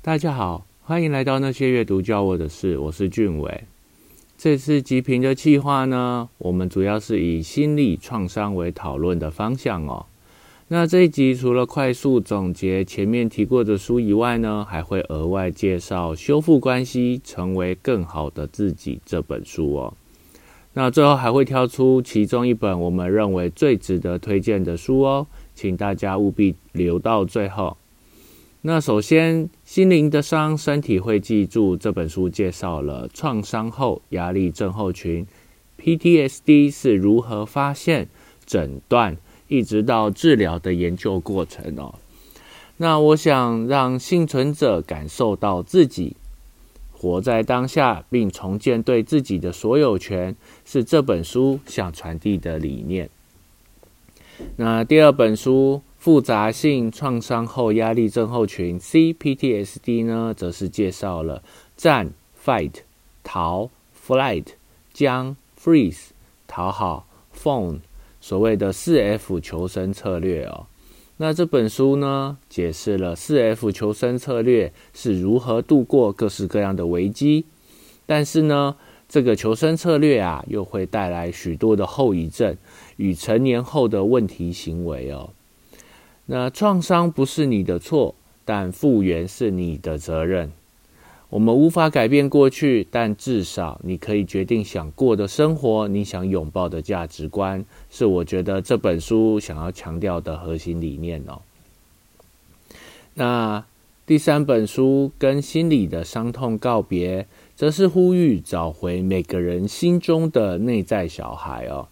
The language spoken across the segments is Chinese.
大家好，欢迎来到那些阅读教我的事，我是俊伟。这次极评的计划呢，我们主要是以心理创伤为讨论的方向哦。那这一集除了快速总结前面提过的书以外呢，还会额外介绍《修复关系，成为更好的自己》这本书哦。那最后还会挑出其中一本我们认为最值得推荐的书哦，请大家务必留到最后。那首先，心灵的伤，身体会记住。这本书介绍了创伤后压力症候群 （PTSD） 是如何发现、诊断，一直到治疗的研究过程哦。那我想让幸存者感受到自己活在当下，并重建对自己的所有权，是这本书想传递的理念。那第二本书。复杂性创伤后压力症候群 （CPTSD） 呢，则是介绍了战 （fight）、逃 （flight）、僵 （freeze）、讨好 （phone） 所谓的四 F 求生策略哦。那这本书呢，解释了四 F 求生策略是如何度过各式各样的危机，但是呢，这个求生策略啊，又会带来许多的后遗症与成年后的问题行为哦。那创伤不是你的错，但复原是你的责任。我们无法改变过去，但至少你可以决定想过的生活，你想拥抱的价值观，是我觉得这本书想要强调的核心理念哦。那第三本书跟心理的伤痛告别，则是呼吁找回每个人心中的内在小孩哦。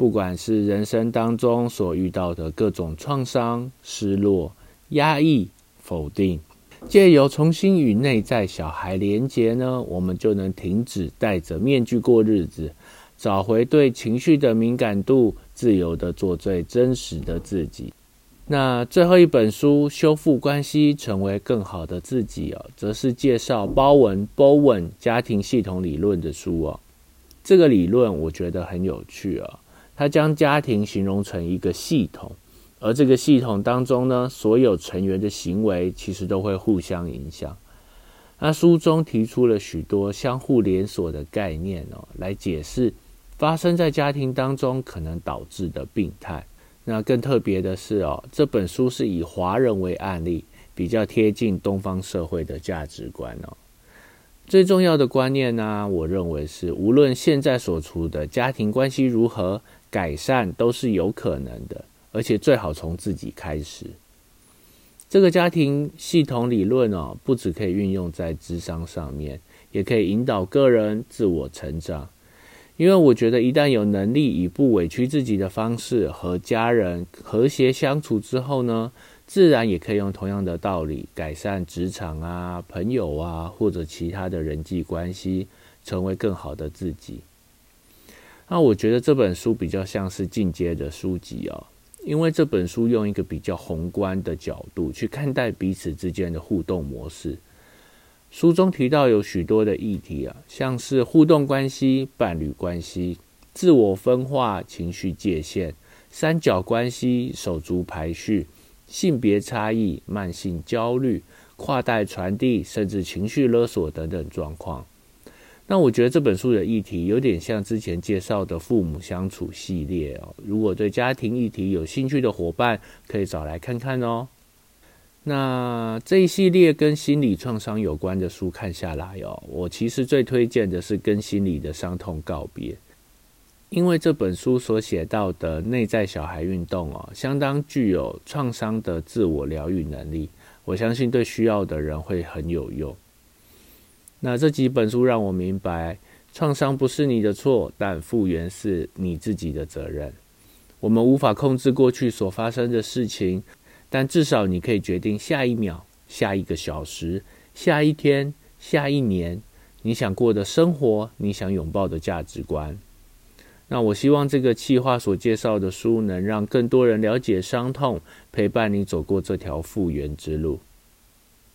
不管是人生当中所遇到的各种创伤、失落、压抑、否定，借由重新与内在小孩连结呢，我们就能停止戴着面具过日子，找回对情绪的敏感度，自由的做最真实的自己。那最后一本书《修复关系，成为更好的自己》哦，则是介绍包文 Bowen 家庭系统理论的书哦。这个理论我觉得很有趣啊。他将家庭形容成一个系统，而这个系统当中呢，所有成员的行为其实都会互相影响。那书中提出了许多相互连锁的概念哦，来解释发生在家庭当中可能导致的病态。那更特别的是哦，这本书是以华人为案例，比较贴近东方社会的价值观哦。最重要的观念呢，我认为是无论现在所处的家庭关系如何。改善都是有可能的，而且最好从自己开始。这个家庭系统理论哦，不只可以运用在智商上面，也可以引导个人自我成长。因为我觉得，一旦有能力以不委屈自己的方式和家人和谐相处之后呢，自然也可以用同样的道理改善职场啊、朋友啊或者其他的人际关系，成为更好的自己。那我觉得这本书比较像是进阶的书籍哦，因为这本书用一个比较宏观的角度去看待彼此之间的互动模式。书中提到有许多的议题啊，像是互动关系、伴侣关系、自我分化、情绪界限、三角关系、手足排序、性别差异、慢性焦虑、跨代传递，甚至情绪勒索等等状况。那我觉得这本书的议题有点像之前介绍的父母相处系列哦。如果对家庭议题有兴趣的伙伴，可以找来看看哦。那这一系列跟心理创伤有关的书看下来哦，我其实最推荐的是《跟心理的伤痛告别》，因为这本书所写到的内在小孩运动哦，相当具有创伤的自我疗愈能力，我相信对需要的人会很有用。那这几本书让我明白，创伤不是你的错，但复原是你自己的责任。我们无法控制过去所发生的事情，但至少你可以决定下一秒、下一个小时、下一天、下一年你想过的生活，你想拥抱的价值观。那我希望这个企划所介绍的书，能让更多人了解伤痛，陪伴你走过这条复原之路。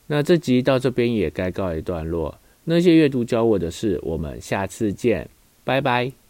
那这集到这边也该告一段落。那些阅读教我的事，我们下次见，拜拜。